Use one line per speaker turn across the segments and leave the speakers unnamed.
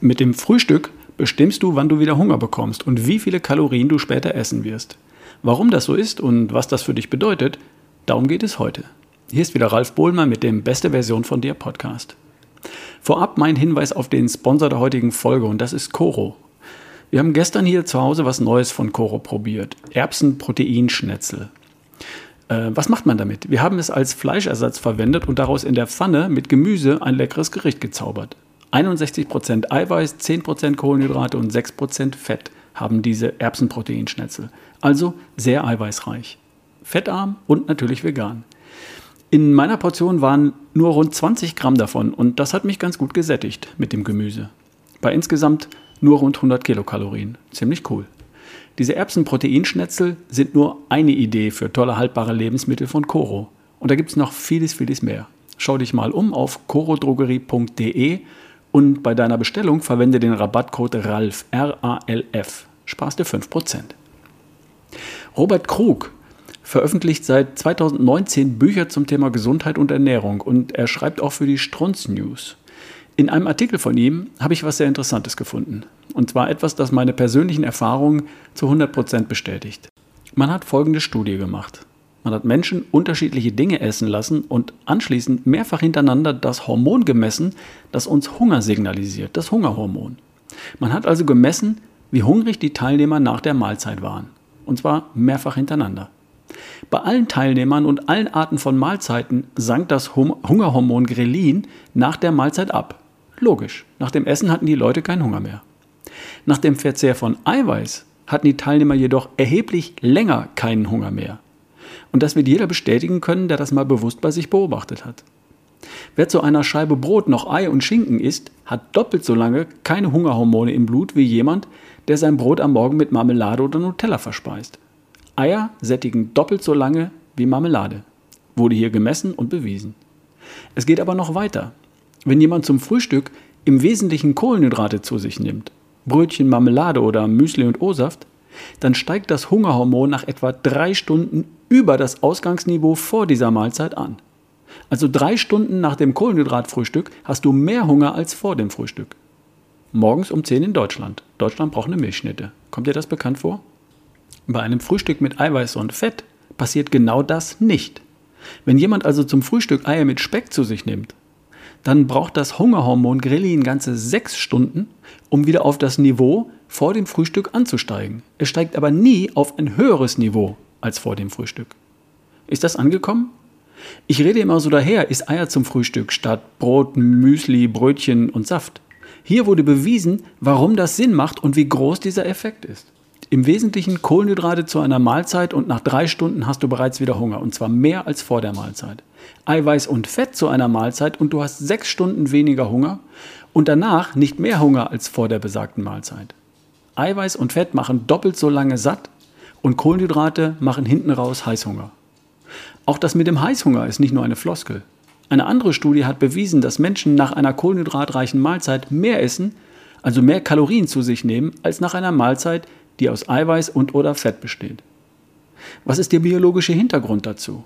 Mit dem Frühstück bestimmst du, wann du wieder Hunger bekommst und wie viele Kalorien du später essen wirst. Warum das so ist und was das für dich bedeutet, darum geht es heute. Hier ist wieder Ralf Bohlmer mit dem Beste Version von dir Podcast. Vorab mein Hinweis auf den Sponsor der heutigen Folge und das ist Coro. Wir haben gestern hier zu Hause was Neues von Coro probiert. Erbsenproteinschnetzel. Äh, was macht man damit? Wir haben es als Fleischersatz verwendet und daraus in der Pfanne mit Gemüse ein leckeres Gericht gezaubert. 61% Eiweiß, 10% Kohlenhydrate und 6% Fett haben diese Erbsenproteinschnetzel. Also sehr eiweißreich. Fettarm und natürlich vegan. In meiner Portion waren nur rund 20 Gramm davon und das hat mich ganz gut gesättigt mit dem Gemüse. Bei insgesamt nur rund 100 Kilokalorien. Ziemlich cool. Diese Erbsenproteinschnetzel sind nur eine Idee für tolle haltbare Lebensmittel von Coro. Und da gibt es noch vieles, vieles mehr. Schau dich mal um auf corodrogerie.de und bei deiner Bestellung verwende den Rabattcode RALF, R-A-L-F. Sparst dir 5%. Robert Krug veröffentlicht seit 2019 Bücher zum Thema Gesundheit und Ernährung und er schreibt auch für die Strunz News. In einem Artikel von ihm habe ich was sehr Interessantes gefunden. Und zwar etwas, das meine persönlichen Erfahrungen zu 100% bestätigt. Man hat folgende Studie gemacht. Man hat Menschen unterschiedliche Dinge essen lassen und anschließend mehrfach hintereinander das Hormon gemessen, das uns Hunger signalisiert, das Hungerhormon. Man hat also gemessen, wie hungrig die Teilnehmer nach der Mahlzeit waren. Und zwar mehrfach hintereinander. Bei allen Teilnehmern und allen Arten von Mahlzeiten sank das Hungerhormon Grelin nach der Mahlzeit ab. Logisch, nach dem Essen hatten die Leute keinen Hunger mehr. Nach dem Verzehr von Eiweiß hatten die Teilnehmer jedoch erheblich länger keinen Hunger mehr. Und das wird jeder bestätigen können, der das mal bewusst bei sich beobachtet hat. Wer zu einer Scheibe Brot noch Ei und Schinken isst, hat doppelt so lange keine Hungerhormone im Blut wie jemand, der sein Brot am Morgen mit Marmelade oder Nutella verspeist. Eier sättigen doppelt so lange wie Marmelade. Wurde hier gemessen und bewiesen. Es geht aber noch weiter. Wenn jemand zum Frühstück im Wesentlichen Kohlenhydrate zu sich nimmt, Brötchen, Marmelade oder Müsli und O-Saft, dann steigt das Hungerhormon nach etwa drei Stunden über das Ausgangsniveau vor dieser Mahlzeit an. Also drei Stunden nach dem Kohlenhydratfrühstück hast du mehr Hunger als vor dem Frühstück. Morgens um 10 in Deutschland. Deutschland braucht eine Milchschnitte. Kommt dir das bekannt vor? Bei einem Frühstück mit Eiweiß und Fett passiert genau das nicht. Wenn jemand also zum Frühstück Eier mit Speck zu sich nimmt, dann braucht das Hungerhormon Grelin ganze sechs Stunden, um wieder auf das Niveau vor dem Frühstück anzusteigen. Es steigt aber nie auf ein höheres Niveau als vor dem Frühstück. Ist das angekommen? Ich rede immer so daher, isst Eier zum Frühstück statt Brot, Müsli, Brötchen und Saft. Hier wurde bewiesen, warum das Sinn macht und wie groß dieser Effekt ist. Im Wesentlichen Kohlenhydrate zu einer Mahlzeit und nach drei Stunden hast du bereits wieder Hunger und zwar mehr als vor der Mahlzeit. Eiweiß und Fett zu einer Mahlzeit und du hast sechs Stunden weniger Hunger und danach nicht mehr Hunger als vor der besagten Mahlzeit. Eiweiß und Fett machen doppelt so lange satt und Kohlenhydrate machen hinten raus Heißhunger. Auch das mit dem Heißhunger ist nicht nur eine Floskel. Eine andere Studie hat bewiesen, dass Menschen nach einer kohlenhydratreichen Mahlzeit mehr essen, also mehr Kalorien zu sich nehmen, als nach einer Mahlzeit, die aus Eiweiß und oder Fett besteht. Was ist der biologische Hintergrund dazu?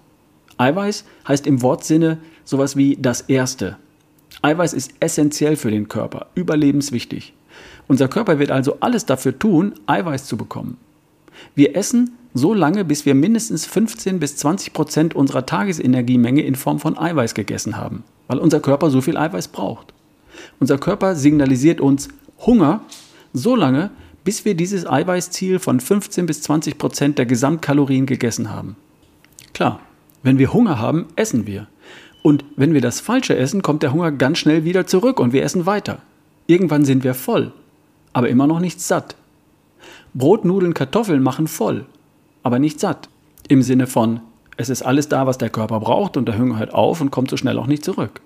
Eiweiß heißt im Wortsinne sowas wie das Erste. Eiweiß ist essentiell für den Körper, überlebenswichtig. Unser Körper wird also alles dafür tun, Eiweiß zu bekommen. Wir essen so lange, bis wir mindestens 15 bis 20 Prozent unserer Tagesenergiemenge in Form von Eiweiß gegessen haben, weil unser Körper so viel Eiweiß braucht. Unser Körper signalisiert uns Hunger so lange, bis wir dieses Eiweißziel von 15 bis 20 Prozent der Gesamtkalorien gegessen haben. Klar, wenn wir Hunger haben, essen wir. Und wenn wir das Falsche essen, kommt der Hunger ganz schnell wieder zurück und wir essen weiter. Irgendwann sind wir voll, aber immer noch nicht satt. Brot, Nudeln, Kartoffeln machen voll, aber nicht satt. Im Sinne von, es ist alles da, was der Körper braucht und der Hunger hört auf und kommt so schnell auch nicht zurück.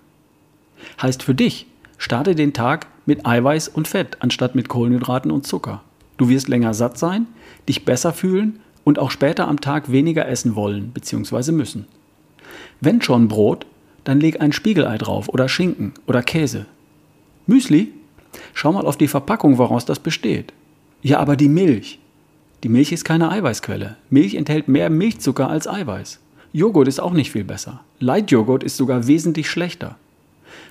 Heißt für dich, starte den Tag mit Eiweiß und Fett anstatt mit Kohlenhydraten und Zucker. Du wirst länger satt sein, dich besser fühlen und auch später am Tag weniger essen wollen bzw. müssen. Wenn schon Brot, dann leg ein Spiegelei drauf oder Schinken oder Käse. Müsli? Schau mal auf die Verpackung, woraus das besteht. Ja, aber die Milch. Die Milch ist keine Eiweißquelle. Milch enthält mehr Milchzucker als Eiweiß. Joghurt ist auch nicht viel besser. Leitjoghurt ist sogar wesentlich schlechter.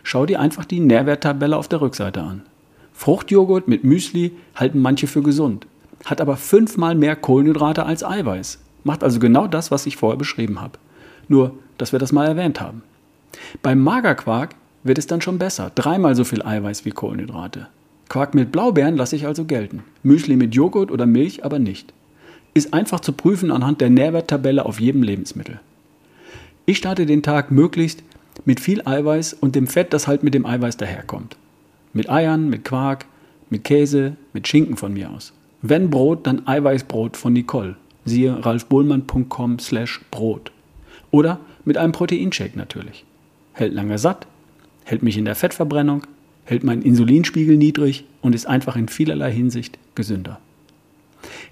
Schau dir einfach die Nährwerttabelle auf der Rückseite an. Fruchtjoghurt mit Müsli halten manche für gesund, hat aber fünfmal mehr Kohlenhydrate als Eiweiß. Macht also genau das, was ich vorher beschrieben habe. Nur, dass wir das mal erwähnt haben. Beim Magerquark wird es dann schon besser. Dreimal so viel Eiweiß wie Kohlenhydrate. Quark mit Blaubeeren lasse ich also gelten. Müsli mit Joghurt oder Milch aber nicht. Ist einfach zu prüfen anhand der Nährwerttabelle auf jedem Lebensmittel. Ich starte den Tag möglichst mit viel Eiweiß und dem Fett, das halt mit dem Eiweiß daherkommt. Mit Eiern, mit Quark, mit Käse, mit Schinken von mir aus. Wenn Brot, dann Eiweißbrot von Nicole. Siehe ralfbohlmann.com slash Brot. Oder mit einem Proteinshake natürlich. Hält lange satt, hält mich in der Fettverbrennung, hält meinen Insulinspiegel niedrig und ist einfach in vielerlei Hinsicht gesünder.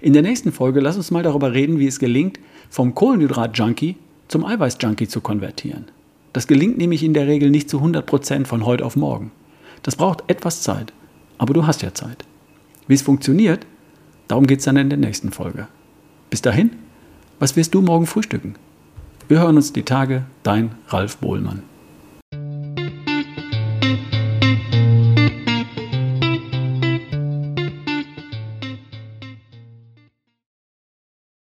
In der nächsten Folge lass uns mal darüber reden, wie es gelingt, vom Kohlenhydrat-Junkie zum Eiweiß-Junkie zu konvertieren. Das gelingt nämlich in der Regel nicht zu 100% von heute auf morgen. Das braucht etwas Zeit, aber du hast ja Zeit. Wie es funktioniert, darum geht es dann in der nächsten Folge. Bis dahin, was wirst du morgen frühstücken? Wir hören uns die Tage, dein Ralf Bohlmann.